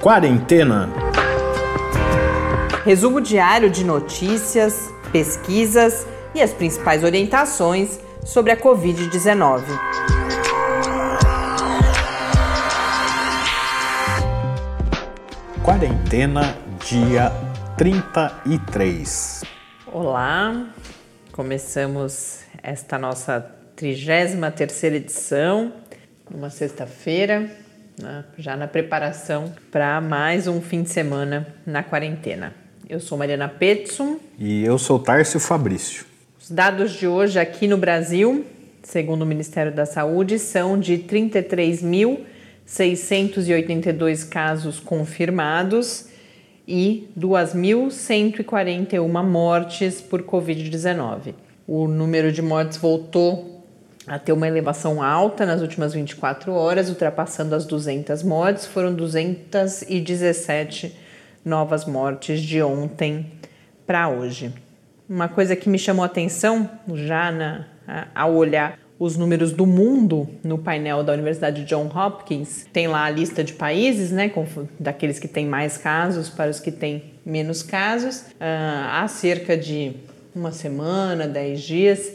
Quarentena. Resumo diário de notícias, pesquisas e as principais orientações sobre a Covid-19. Quarentena, dia 33. Olá, começamos esta nossa 33 edição, numa sexta-feira, né, já na preparação para mais um fim de semana na quarentena. Eu sou Mariana Petson. E eu sou Tárcio Fabrício. Os dados de hoje aqui no Brasil, segundo o Ministério da Saúde, são de 33.682 casos confirmados e 2.141 mortes por Covid-19. O número de mortes voltou a ter uma elevação alta nas últimas 24 horas, ultrapassando as 200 mortes. Foram 217 novas mortes de ontem para hoje. Uma coisa que me chamou a atenção já na, ao olhar os números do mundo no painel da Universidade John Hopkins, tem lá a lista de países, né, com, daqueles que têm mais casos para os que têm menos casos. Uh, há cerca de uma semana, dez dias,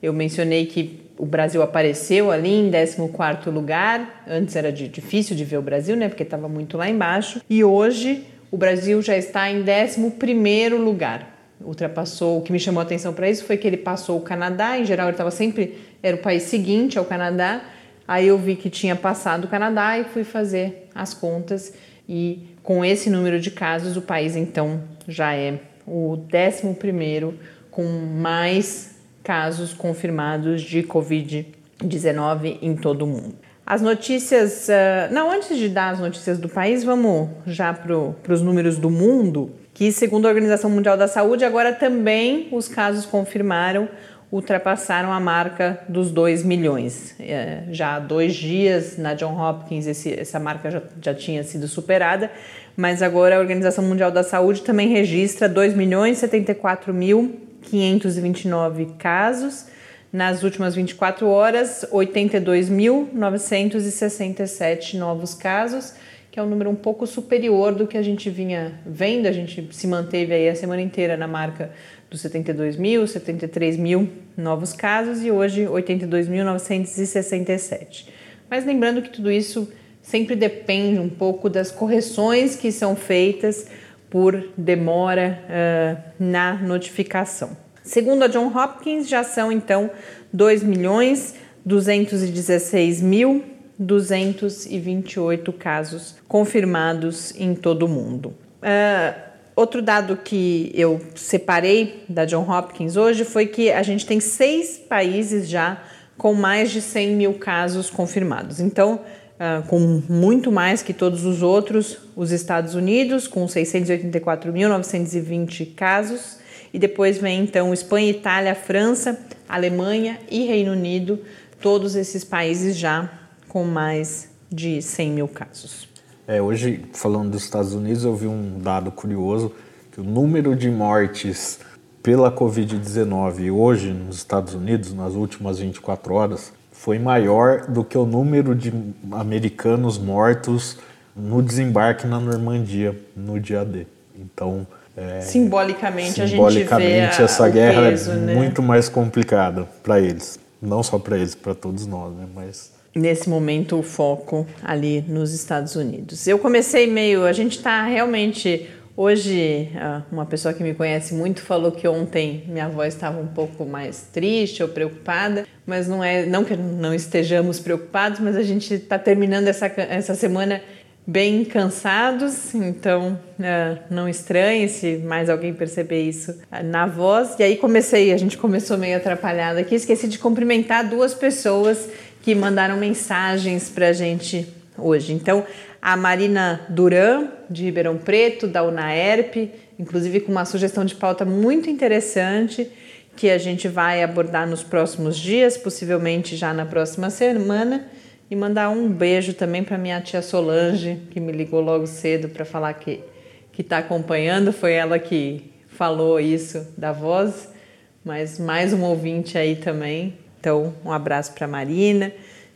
eu mencionei que o Brasil apareceu ali em 14 lugar. Antes era de, difícil de ver o Brasil, né? Porque estava muito lá embaixo. E hoje o Brasil já está em 11 lugar. Ultrapassou. O que me chamou a atenção para isso foi que ele passou o Canadá. Em geral, ele estava sempre. Era o país seguinte ao Canadá. Aí eu vi que tinha passado o Canadá e fui fazer as contas. E com esse número de casos, o país então já é o 11 com mais casos confirmados de Covid-19 em todo o mundo. As notícias. Uh, não, antes de dar as notícias do país, vamos já para os números do mundo, que, segundo a Organização Mundial da Saúde, agora também os casos confirmaram ultrapassaram a marca dos 2 milhões. É, já há dois dias na John Hopkins esse, essa marca já, já tinha sido superada, mas agora a Organização Mundial da Saúde também registra 2 milhões 74 mil 529 casos. Nas últimas 24 horas, 82.967 novos casos, que é um número um pouco superior do que a gente vinha vendo. A gente se manteve aí a semana inteira na marca dos 72 mil, 73 mil novos casos e hoje 82.967. Mas lembrando que tudo isso sempre depende um pouco das correções que são feitas por demora uh, na notificação. Segundo a John Hopkins, já são então 2 milhões 216 mil 228 casos confirmados em todo o mundo. Uh, outro dado que eu separei da John Hopkins hoje foi que a gente tem seis países já com mais de 100 mil casos confirmados. Então, uh, com muito mais que todos os outros, os Estados Unidos, com 684.920 casos, e depois vem então Espanha, Itália, França, Alemanha e Reino Unido, todos esses países já com mais de 100 mil casos. É, hoje, falando dos Estados Unidos, eu vi um dado curioso, que o número de mortes pela Covid-19 hoje nos Estados Unidos, nas últimas 24 horas, foi maior do que o número de americanos mortos no desembarque na Normandia no dia D. Então, é, simbolicamente, simbolicamente, a gente vê a, essa guerra peso, é né? muito mais complicada para eles, não só para eles, para todos nós, né? Mas nesse momento o foco ali nos Estados Unidos. Eu comecei meio, a gente está realmente Hoje, ah, uma pessoa que me conhece muito falou que ontem minha voz estava um pouco mais triste ou preocupada, mas não é, não que não estejamos preocupados, mas a gente está terminando essa, essa semana bem cansados, então ah, não estranhe se mais alguém perceber isso ah, na voz. E aí comecei, a gente começou meio atrapalhado aqui, esqueci de cumprimentar duas pessoas que mandaram mensagens para a gente hoje. Então, a Marina Duran, de Ribeirão Preto, da UNAERP, inclusive com uma sugestão de pauta muito interessante que a gente vai abordar nos próximos dias, possivelmente já na próxima semana. E mandar um beijo também para minha tia Solange, que me ligou logo cedo para falar que está acompanhando. Foi ela que falou isso da voz, mas mais um ouvinte aí também. Então, um abraço para Marina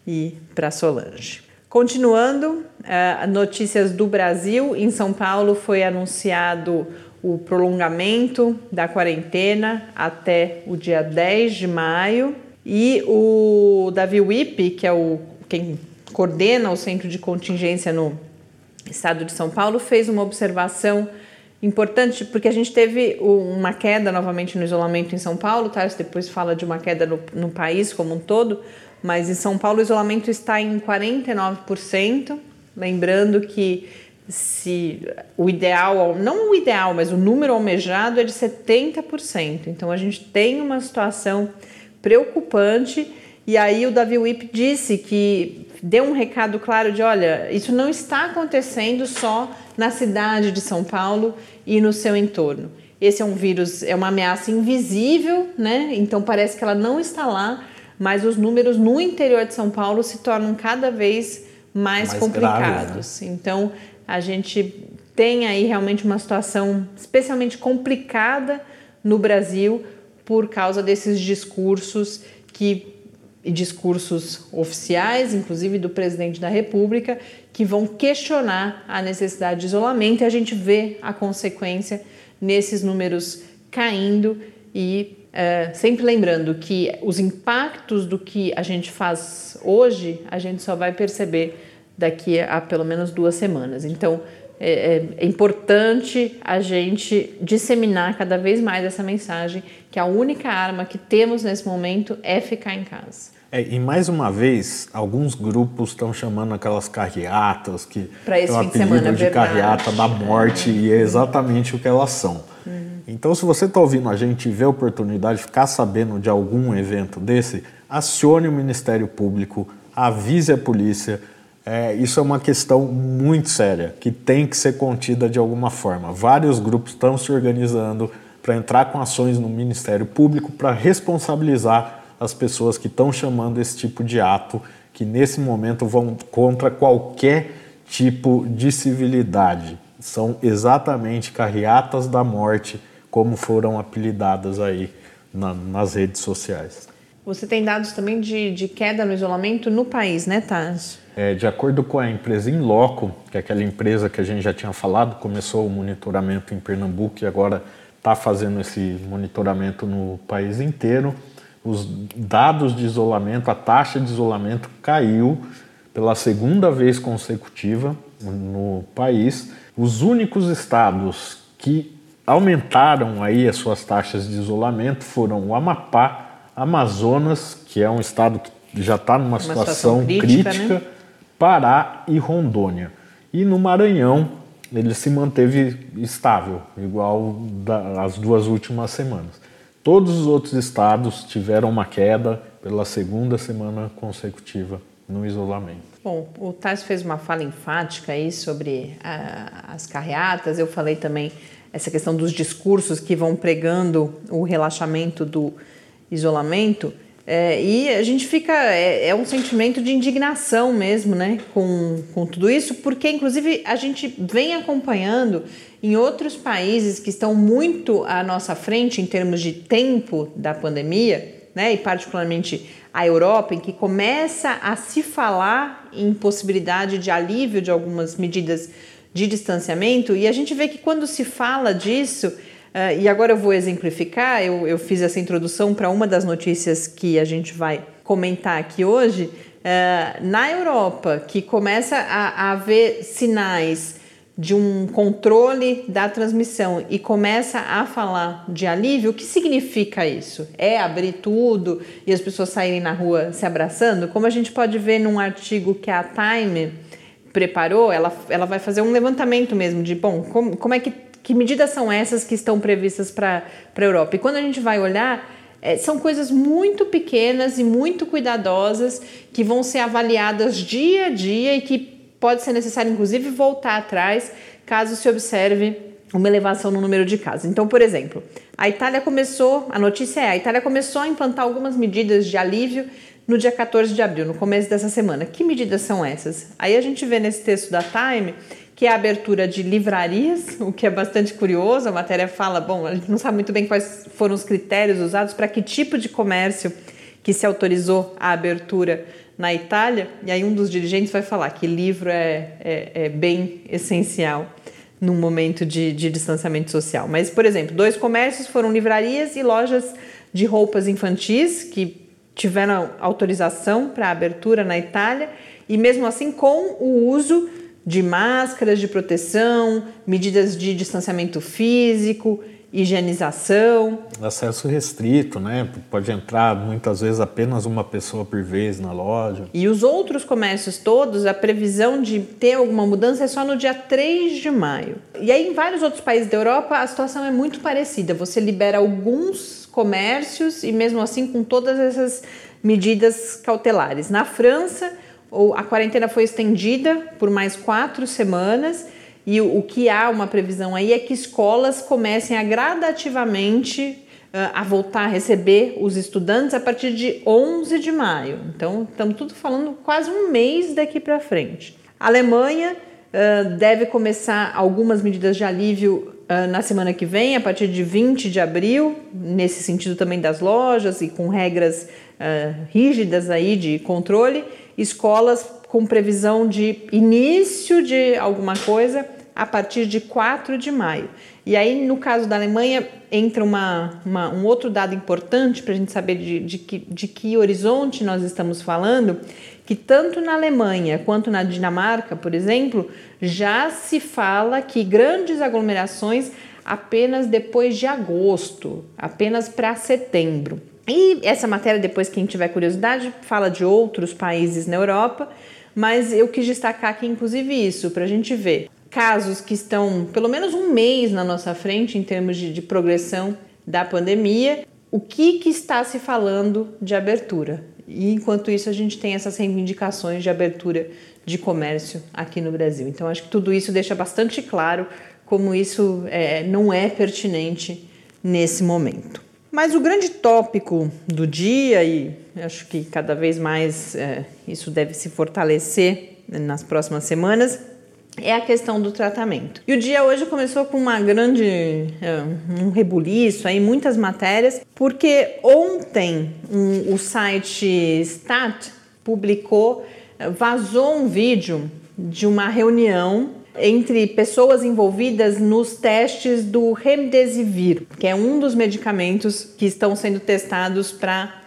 e para Solange. Continuando, uh, notícias do Brasil. Em São Paulo foi anunciado o prolongamento da quarentena até o dia 10 de maio. E o Davi Wipe, que é o quem coordena o centro de contingência no estado de São Paulo, fez uma observação importante, porque a gente teve uma queda novamente no isolamento em São Paulo, tá? Depois fala de uma queda no, no país como um todo, mas em São Paulo o isolamento está em 49%, lembrando que se o ideal, não o ideal, mas o número almejado é de 70%. Então a gente tem uma situação preocupante e aí o Davi Wip disse que deu um recado claro de, olha, isso não está acontecendo só na cidade de São Paulo e no seu entorno. Esse é um vírus, é uma ameaça invisível, né? Então parece que ela não está lá, mas os números no interior de São Paulo se tornam cada vez mais, mais complicados. Graves, né? Então a gente tem aí realmente uma situação especialmente complicada no Brasil por causa desses discursos que e discursos oficiais, inclusive do presidente da República, que vão questionar a necessidade de isolamento e a gente vê a consequência nesses números caindo e é, sempre lembrando que os impactos do que a gente faz hoje a gente só vai perceber daqui a pelo menos duas semanas. Então é, é, é importante a gente disseminar cada vez mais essa mensagem que a única arma que temos nesse momento é ficar em casa. É, e mais uma vez, alguns grupos estão chamando aquelas carreatas que para esse fim de semana, de carreata da morte e é exatamente o que elas são. Uhum. Então, se você está ouvindo a gente e vê a oportunidade de ficar sabendo de algum evento desse, acione o Ministério Público, avise a polícia. É, isso é uma questão muito séria que tem que ser contida de alguma forma. Vários grupos estão se organizando para entrar com ações no Ministério Público para responsabilizar as pessoas que estão chamando esse tipo de ato, que nesse momento vão contra qualquer tipo de civilidade. São exatamente carreatas da morte, como foram apelidadas aí na, nas redes sociais. Você tem dados também de, de queda no isolamento no país, né, Taz? É, de acordo com a empresa Inloco, que é aquela empresa que a gente já tinha falado, começou o monitoramento em Pernambuco e agora está fazendo esse monitoramento no país inteiro os dados de isolamento, a taxa de isolamento caiu pela segunda vez consecutiva no país. Os únicos estados que aumentaram aí as suas taxas de isolamento foram o Amapá, Amazonas, que é um estado que já está numa situação, situação, crítica, crítica né? Pará e Rondônia. E no Maranhão ele se manteve estável, igual das duas últimas semanas. Todos os outros estados tiveram uma queda pela segunda semana consecutiva no isolamento. Bom, o Tais fez uma fala enfática aí sobre uh, as carreatas. Eu falei também essa questão dos discursos que vão pregando o relaxamento do isolamento. É, e a gente fica. É, é, um sentimento de indignação mesmo, né? Com, com tudo isso, porque inclusive a gente vem acompanhando em outros países que estão muito à nossa frente em termos de tempo da pandemia, né? E particularmente a Europa, em que começa a se falar em possibilidade de alívio de algumas medidas de distanciamento, e a gente vê que quando se fala disso Uh, e agora eu vou exemplificar. Eu, eu fiz essa introdução para uma das notícias que a gente vai comentar aqui hoje. Uh, na Europa, que começa a, a haver sinais de um controle da transmissão e começa a falar de alívio, o que significa isso? É abrir tudo e as pessoas saírem na rua se abraçando? Como a gente pode ver num artigo que a Time preparou, ela, ela vai fazer um levantamento mesmo de, bom, como, como é que que medidas são essas que estão previstas para a Europa? E quando a gente vai olhar, é, são coisas muito pequenas e muito cuidadosas que vão ser avaliadas dia a dia e que pode ser necessário, inclusive, voltar atrás caso se observe uma elevação no número de casos. Então, por exemplo, a Itália começou, a notícia é, a Itália começou a implantar algumas medidas de alívio no dia 14 de abril, no começo dessa semana. Que medidas são essas? Aí a gente vê nesse texto da Time que é a abertura de livrarias, o que é bastante curioso. A matéria fala, bom, a gente não sabe muito bem quais foram os critérios usados para que tipo de comércio que se autorizou a abertura na Itália, e aí um dos dirigentes vai falar que livro é, é, é bem essencial num momento de, de distanciamento social. Mas, por exemplo, dois comércios foram livrarias e lojas de roupas infantis que tiveram autorização para abertura na Itália e mesmo assim com o uso de máscaras de proteção, medidas de distanciamento físico, higienização. Acesso restrito, né? Pode entrar muitas vezes apenas uma pessoa por vez na loja. E os outros comércios todos, a previsão de ter alguma mudança é só no dia 3 de maio. E aí, em vários outros países da Europa, a situação é muito parecida. Você libera alguns comércios e, mesmo assim, com todas essas medidas cautelares. Na França, a quarentena foi estendida por mais quatro semanas e o, que há uma previsão aí é que escolas comecem a gradativamente a voltar a receber os estudantes a partir de 11 de maio. Então, estamos tudo falando quase um mês daqui para frente. A Alemanha deve começar algumas medidas de alívio na semana que vem, a partir de 20 de abril, nesse sentido também das lojas e com regras rígidas aí de controle. Escolas com previsão de início de alguma coisa a partir de 4 de maio. E aí, no caso da Alemanha, entra uma, uma um outro dado importante para a gente saber de, de, que, de que horizonte nós estamos falando, que tanto na Alemanha quanto na Dinamarca, por exemplo, já se fala que grandes aglomerações apenas depois de agosto, apenas para setembro. E essa matéria, depois quem tiver curiosidade, fala de outros países na Europa mas eu quis destacar aqui, inclusive, isso, para a gente ver casos que estão pelo menos um mês na nossa frente em termos de, de progressão da pandemia, o que, que está se falando de abertura. E enquanto isso, a gente tem essas reivindicações de abertura de comércio aqui no Brasil. Então, acho que tudo isso deixa bastante claro como isso é, não é pertinente nesse momento. Mas o grande tópico do dia, e acho que cada vez mais é, isso deve se fortalecer nas próximas semanas, é a questão do tratamento. E o dia hoje começou com uma grande é, um rebuliço aí, muitas matérias, porque ontem um, o site Stat publicou, vazou um vídeo de uma reunião entre pessoas envolvidas nos testes do Remdesivir, que é um dos medicamentos que estão sendo testados para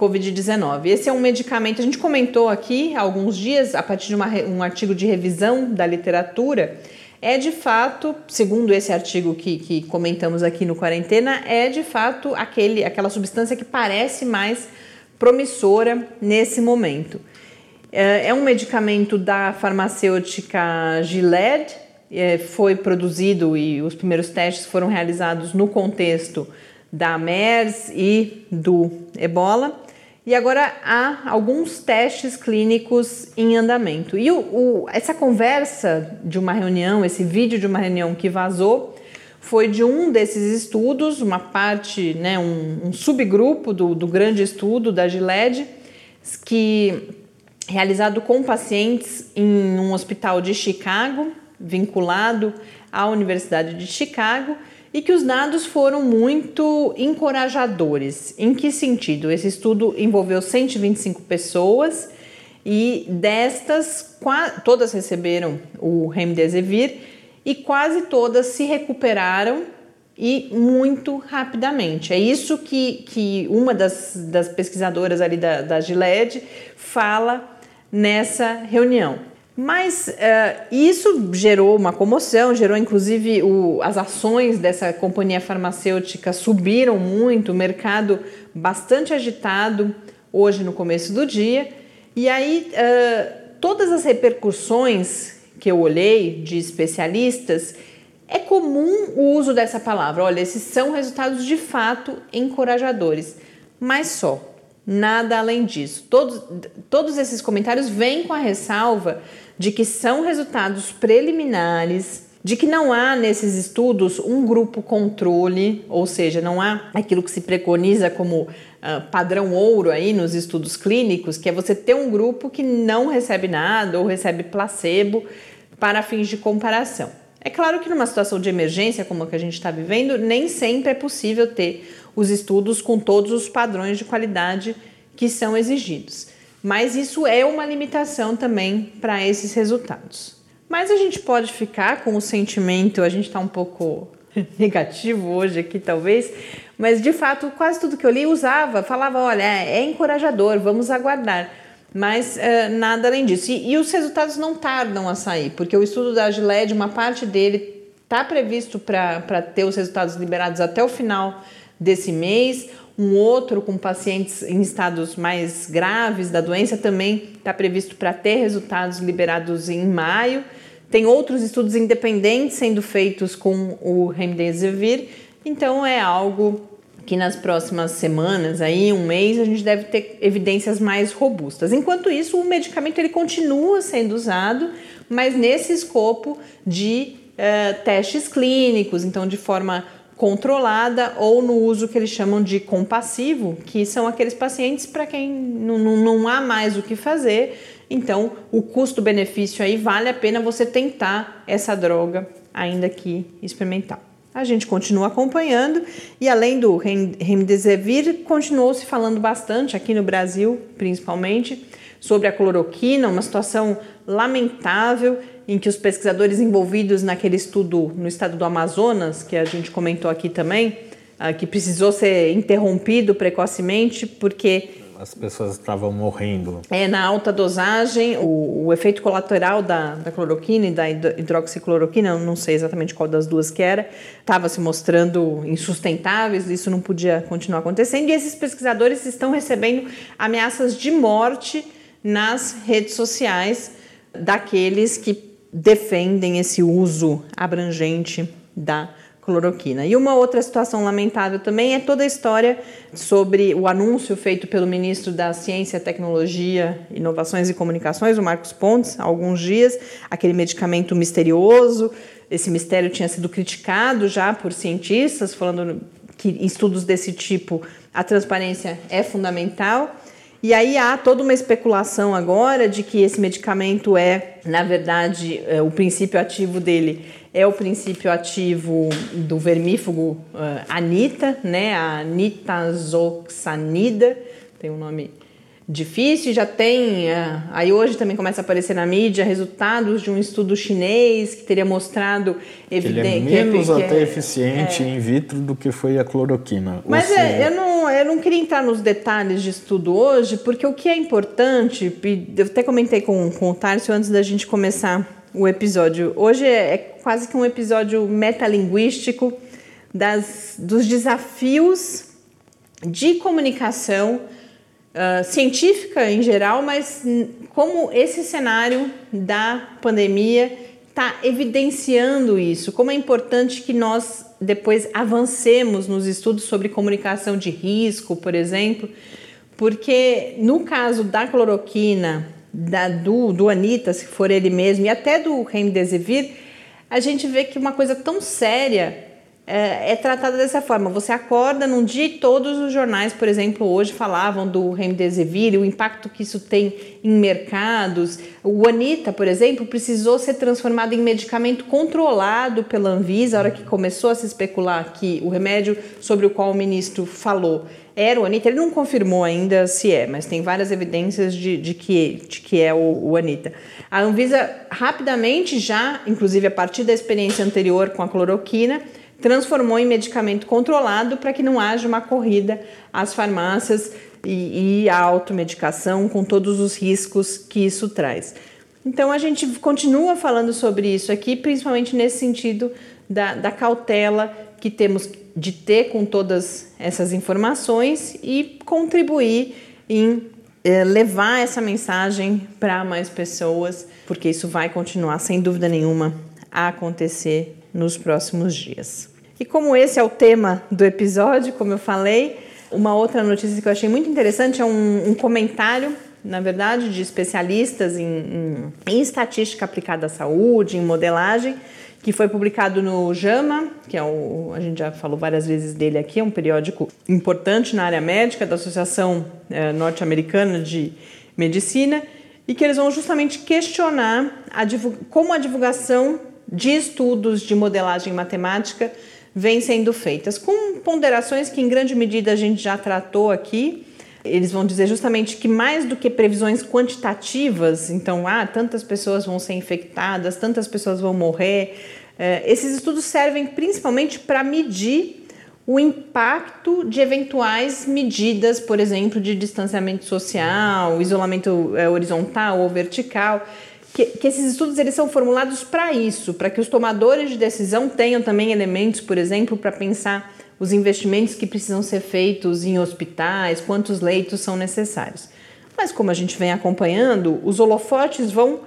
Covid-19. Esse é um medicamento, a gente comentou aqui há alguns dias, a partir de uma, um artigo de revisão da literatura, é de fato, segundo esse artigo que, que comentamos aqui no Quarentena, é de fato aquele, aquela substância que parece mais promissora nesse momento. É, é um medicamento da farmacêutica Gilead, é, foi produzido e os primeiros testes foram realizados no contexto da MERS e do Ebola. E agora há alguns testes clínicos em andamento. E o, o, essa conversa de uma reunião, esse vídeo de uma reunião que vazou, foi de um desses estudos, uma parte, né, um, um subgrupo do, do grande estudo da Gilead, que realizado com pacientes em um hospital de Chicago, vinculado à Universidade de Chicago, e que os dados foram muito encorajadores. Em que sentido? Esse estudo envolveu 125 pessoas e destas, todas receberam o Remdesivir e quase todas se recuperaram e muito rapidamente. É isso que, que uma das, das pesquisadoras ali da, da Gilead fala nessa reunião. Mas uh, isso gerou uma comoção, gerou inclusive o, as ações dessa companhia farmacêutica subiram muito, o mercado bastante agitado hoje no começo do dia. E aí uh, todas as repercussões que eu olhei de especialistas, é comum o uso dessa palavra. Olha, esses são resultados de fato encorajadores, mas só nada além disso. Todos, todos esses comentários vêm com a ressalva de que são resultados preliminares, de que não há nesses estudos um grupo controle, ou seja, não há aquilo que se preconiza como uh, padrão ouro aí nos estudos clínicos, que é você ter um grupo que não recebe nada ou recebe placebo para fins de comparação. É claro que numa situação de emergência como a que a gente está vivendo, nem sempre é possível ter os estudos com todos os padrões de qualidade que são exigidos. Mas isso é uma limitação também para esses resultados. Mas a gente pode ficar com o sentimento, a gente está um pouco negativo hoje aqui, talvez, mas de fato, quase tudo que eu li usava, falava: olha, é, é encorajador, vamos aguardar. Mas uh, nada além disso. E, e, os resultados não tardam a sair, porque o estudo da Gilead, uma parte dele está previsto para ter os resultados liberados até o final desse mês. Um outro com pacientes em estados mais graves da doença também está previsto para ter resultados liberados em maio. Tem outros estudos independentes sendo feitos com o remdesivir, então é algo que nas próximas semanas, aí um mês, a gente deve ter evidências mais robustas. Enquanto isso, o medicamento ele continua sendo usado, mas nesse escopo de uh, testes clínicos, então de forma controlada ou no uso que eles chamam de compassivo, que são aqueles pacientes para quem não, não, não há mais o que fazer então, o custo-benefício aí vale a pena você tentar essa droga, ainda que experimental. A gente continua acompanhando e além do remdesivir, continuou se falando bastante aqui no Brasil, principalmente, sobre a cloroquina, uma situação lamentável em que os pesquisadores envolvidos naquele estudo no estado do Amazonas, que a gente comentou aqui também, ah, que precisou ser interrompido precocemente porque as pessoas estavam morrendo. É, na alta dosagem, o, o efeito colateral da, da, cloroquina e da hidroxicloroquina, não sei exatamente qual das duas que era, estava se mostrando insustentáveis, isso não podia continuar acontecendo, e esses pesquisadores estão recebendo ameaças de morte nas redes sociais daqueles que defendem esse uso abrangente da cloroquina. E uma outra situação lamentável também é toda a história sobre o anúncio feito pelo ministro da Ciência, Tecnologia, Inovações e Comunicações, o Marcos Pontes, há alguns dias, aquele medicamento misterioso. Esse mistério tinha sido criticado já por cientistas, falando que em estudos desse tipo a transparência é fundamental. E aí há toda uma especulação agora de que esse medicamento é, na verdade, é, o princípio ativo dele é o princípio ativo do vermífugo uh, anita, né? A nitazoxanida, tem um nome difícil, já tem, uh, aí hoje também começa a aparecer na mídia resultados de um estudo chinês que teria mostrado evidente ele é menos que, até é, eficiente é, in vitro do que foi a cloroquina. Mas é, eu, não, eu não queria entrar nos detalhes de estudo hoje, porque o que é importante, eu até comentei com, com o Tárcio antes da gente começar o episódio. Hoje é, é quase que um episódio metalinguístico das, dos desafios de comunicação uh, científica em geral, mas como esse cenário da pandemia está evidenciando isso, como é importante que nós depois avancemos nos estudos sobre comunicação de risco, por exemplo, porque no caso da cloroquina da, do, do Anitta, se for ele mesmo, e até do Remdesivir, a gente vê que uma coisa tão séria é, é, tratada dessa forma. Você acorda num dia e todos os jornais, por exemplo, hoje falavam do Remdesivir, o impacto que isso tem em mercados. O Anitta, por exemplo, precisou ser transformado em medicamento controlado pela Anvisa, a hora que começou a se especular que o remédio sobre o qual o ministro falou era o Anitta. Ele não confirmou ainda se é, mas tem várias evidências de, de, que, de que é o, o Anitta. A Anvisa rapidamente já, inclusive a partir da experiência anterior com a cloroquina, transformou em medicamento controlado para que não haja uma corrida às farmácias e, e à automedicação com todos os riscos que isso traz. Então a gente continua falando sobre isso aqui, principalmente nesse sentido da, da cautela que temos de ter com todas essas informações e contribuir em é, levar essa mensagem para mais pessoas, porque isso vai continuar, sem dúvida nenhuma, a acontecer nos próximos dias. E como esse é o tema do episódio, como eu falei, uma outra notícia que eu achei muito interessante é um, um comentário, na verdade, de especialistas em, em, em estatística aplicada à saúde, em modelagem, que foi publicado no JAMA, que é o, a gente já falou várias vezes dele aqui, é um periódico importante na área médica da Associação é, Norte-Americana de Medicina, e que eles vão justamente questionar a como a divulgação de estudos de modelagem matemática vem sendo feitas, com ponderações que em grande medida a gente já tratou aqui, eles vão dizer justamente que mais do que previsões quantitativas, então, ah, tantas pessoas vão ser infectadas, tantas pessoas vão morrer, eh, esses estudos servem principalmente para medir o impacto de eventuais medidas, por exemplo, de distanciamento social, isolamento é, horizontal ou vertical. Que, que, esses estudos eles são formulados para isso, para que os tomadores de decisão tenham também elementos, por exemplo, para pensar os investimentos que precisam ser feitos em hospitais, quantos leitos são necessários. Mas como a gente vem acompanhando, os holofotes vão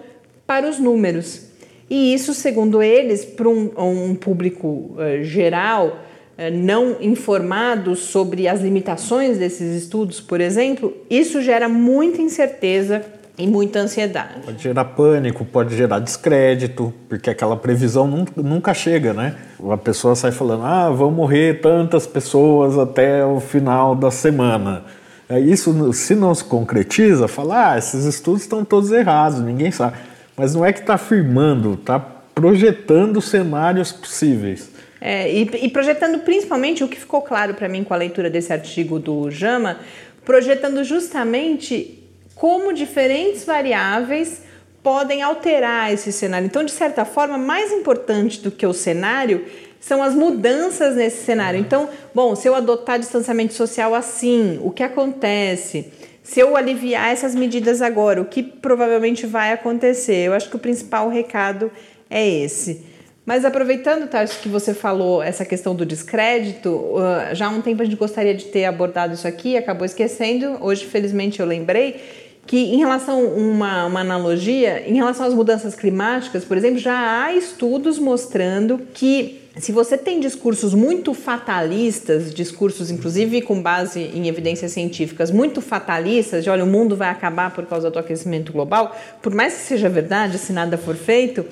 para os números. E isso, segundo eles, para um, um público uh, geral, uh, não informado sobre as limitações desses estudos, por exemplo, isso gera muita incerteza e muita ansiedade. Pode gerar pânico, pode gerar descrédito, porque aquela previsão nunca chega, né? A pessoa sai falando, ah, vão morrer tantas pessoas até o final da semana. Isso, se não se concretiza, fala, ah, esses estudos estão todos errados, ninguém sabe. Mas não é que está afirmando, está projetando cenários possíveis. É, e, e projetando principalmente o que ficou claro para mim com a leitura desse artigo do Jama, projetando justamente como diferentes variáveis podem alterar esse cenário. Então, de certa forma, mais importante do que o cenário são as mudanças nesse cenário. Então, bom, se eu adotar distanciamento social assim, o que acontece? Se eu aliviar essas medidas agora, o que provavelmente vai acontecer? Eu acho que o principal recado é esse. Mas aproveitando, Tarso, que você falou essa questão do descrédito, uh, já há um tempo a gente gostaria de ter abordado isso aqui, acabou esquecendo. Hoje, felizmente, eu lembrei que em relação uma, uma analogia, em relação às mudanças climáticas, por exemplo, já há estudos mostrando que se você tem discursos muito fatalistas, discursos inclusive com base em evidências científicas muito fatalistas, de olha, o mundo vai acabar por causa do aquecimento global, por mais que seja verdade, se nada for feito,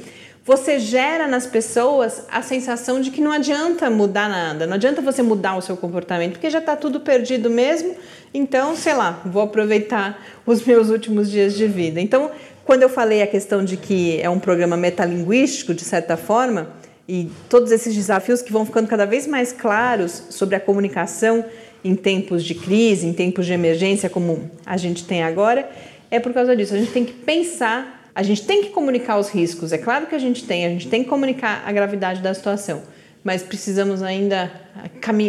você gera nas pessoas a sensação de que não adianta mudar nada, não adianta você mudar o seu comportamento, porque já está tudo perdido mesmo. Então, sei lá, vou aproveitar os meus últimos dias de vida. Então, quando eu falei a questão de que é um programa metalinguístico, de certa forma, e todos esses desafios que vão ficando cada vez mais claros sobre a comunicação em tempos de crise, em tempos de emergência, como a gente tem agora, é por causa disso. A gente tem que pensar a gente tem que comunicar os riscos, é claro que a gente tem, a gente tem que comunicar a gravidade da situação, mas precisamos ainda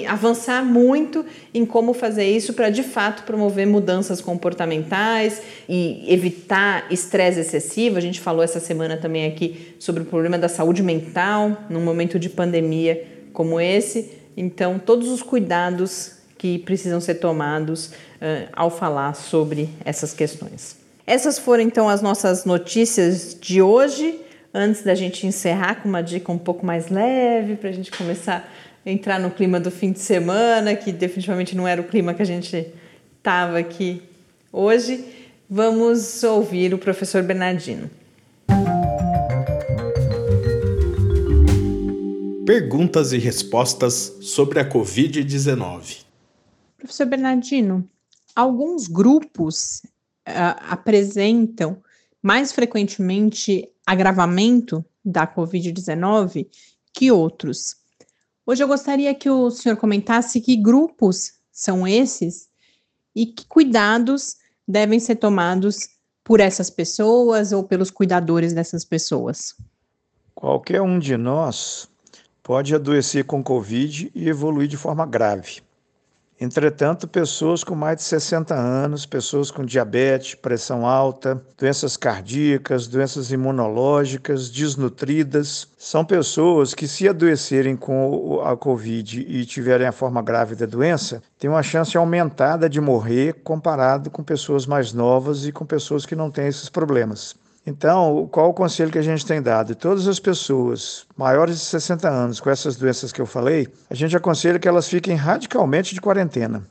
avançar muito em como fazer isso para de fato promover mudanças comportamentais e evitar estresse excessivo. A gente falou essa semana também aqui sobre o problema da saúde mental num momento de pandemia como esse. Então, todos os cuidados que precisam ser tomados uh, ao falar sobre essas questões. Essas foram então as nossas notícias de hoje. Antes da gente encerrar com uma dica um pouco mais leve, para a gente começar a entrar no clima do fim de semana, que definitivamente não era o clima que a gente estava aqui hoje, vamos ouvir o professor Bernardino. Perguntas e respostas sobre a Covid-19. Professor Bernardino, alguns grupos apresentam mais frequentemente agravamento da Covid-19 que outros. Hoje eu gostaria que o senhor comentasse que grupos são esses e que cuidados devem ser tomados por essas pessoas ou pelos cuidadores dessas pessoas. Qualquer um de nós pode adoecer com Covid e evoluir de forma grave. Entretanto, pessoas com mais de 60 anos, pessoas com diabetes, pressão alta, doenças cardíacas, doenças imunológicas, desnutridas, são pessoas que, se adoecerem com a Covid e tiverem a forma grave da doença, têm uma chance aumentada de morrer comparado com pessoas mais novas e com pessoas que não têm esses problemas. Então, qual o conselho que a gente tem dado? Todas as pessoas maiores de 60 anos com essas doenças que eu falei, a gente aconselha que elas fiquem radicalmente de quarentena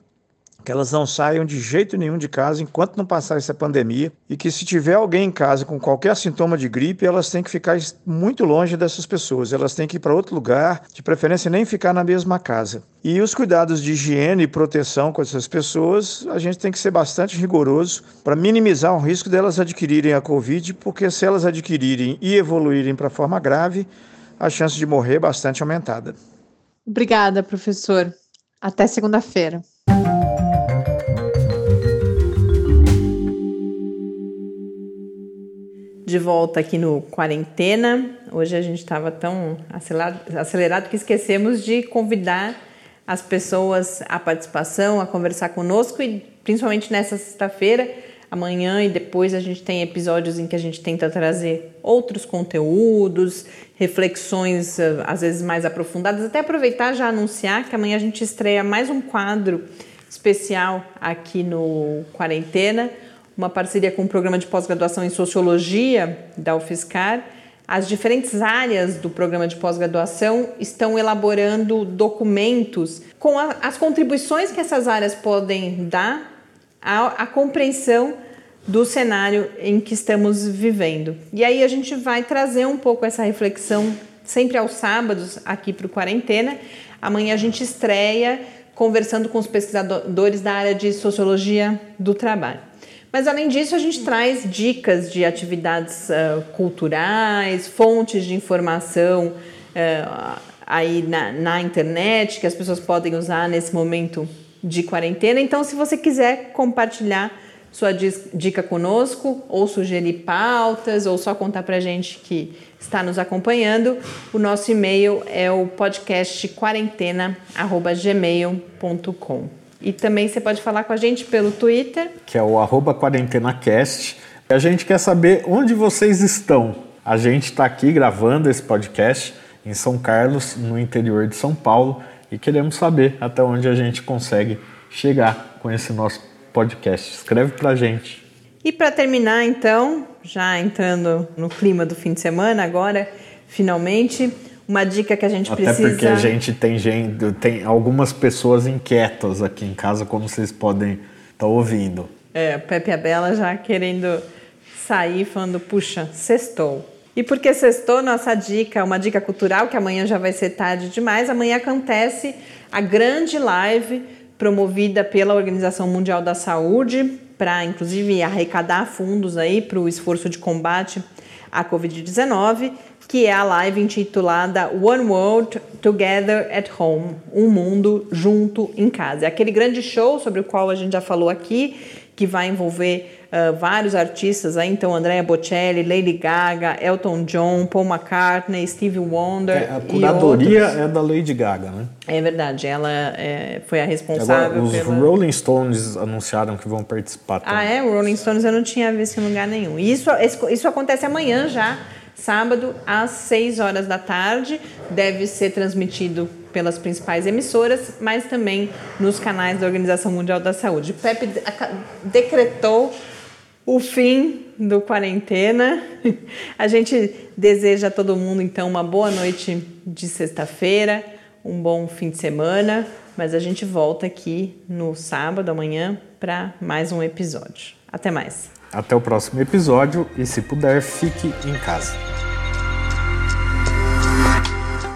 que elas não saiam de jeito nenhum de casa enquanto não passar essa pandemia e que se tiver alguém em casa com qualquer sintoma de gripe, elas têm que ficar muito longe dessas pessoas, elas têm que ir para outro lugar, de preferência nem ficar na mesma casa. E os cuidados de higiene e proteção com essas pessoas, a gente tem que ser bastante rigoroso para minimizar o risco delas adquirirem a Covid, porque se elas adquirirem e evoluírem para forma grave, a chance de morrer é bastante aumentada. Obrigada, professor. Até segunda-feira. De volta aqui no Quarentena. Hoje a gente estava tão acelerado, acelerado que esquecemos de convidar as pessoas à participação, a conversar conosco e principalmente nessa sexta-feira. Amanhã e depois a gente tem episódios em que a gente tenta trazer outros conteúdos, reflexões eh, às vezes mais aprofundadas. Até aproveitar já anunciar que amanhã a gente estreia mais um quadro especial aqui no Quarentena uma parceria com o programa de pós-graduação em Sociologia da UFSCar. As diferentes áreas do programa de pós-graduação estão elaborando documentos com a, as contribuições que essas áreas podem dar à, à compreensão do cenário em que estamos vivendo. E aí a gente vai trazer um pouco essa reflexão sempre aos sábados aqui para o Quarentena. Amanhã a gente estreia conversando com os pesquisadores da área de sociologia do trabalho. Mas além disso, a gente traz dicas de atividades uh, culturais, fontes de informação uh, aí na, na internet que as pessoas podem usar nesse momento de quarentena. Então, se você quiser compartilhar sua dica conosco, ou sugerir pautas, ou só contar para gente que está nos acompanhando, o nosso e-mail é o podcast quarentena@gmail.com. E também você pode falar com a gente pelo Twitter. Que é o arroba quarentenacast. A gente quer saber onde vocês estão. A gente está aqui gravando esse podcast em São Carlos, no interior de São Paulo, e queremos saber até onde a gente consegue chegar com esse nosso podcast. Escreve para a gente. E para terminar, então, já entrando no clima do fim de semana, agora, finalmente, uma dica que a gente Até precisa. Até porque a gente tem gente, tem algumas pessoas inquietas aqui em casa, como vocês podem estar tá ouvindo. É, Pepe e a Bela já querendo sair, falando, puxa, sextou. E porque sextou, nossa dica, uma dica cultural, que amanhã já vai ser tarde demais, amanhã acontece a grande live promovida pela Organização Mundial da Saúde, para inclusive arrecadar fundos aí para o esforço de combate à Covid-19 que é a live intitulada One World Together at Home Um Mundo Junto em Casa. É aquele grande show sobre o qual a gente já falou aqui, que vai envolver uh, vários artistas, aí, então Andrea Bocelli, Lady Gaga, Elton John, Paul McCartney, Stevie Wonder. É, a curadoria é da Lady Gaga, né? É verdade, ela é, foi a responsável. Agora, os pela... Rolling Stones anunciaram que vão participar. Também. Ah, é? O Rolling Stones eu não tinha visto em lugar nenhum. Isso, isso acontece amanhã já sábado às 6 horas da tarde. Deve ser transmitido pelas principais emissoras, mas também nos canais da Organização Mundial da Saúde. Pepe decretou o fim do quarentena. A gente deseja a todo mundo então uma boa noite de sexta-feira, um bom fim de semana, mas a gente volta aqui no sábado amanhã para mais um episódio. Até mais. Até o próximo episódio e se puder, fique em casa.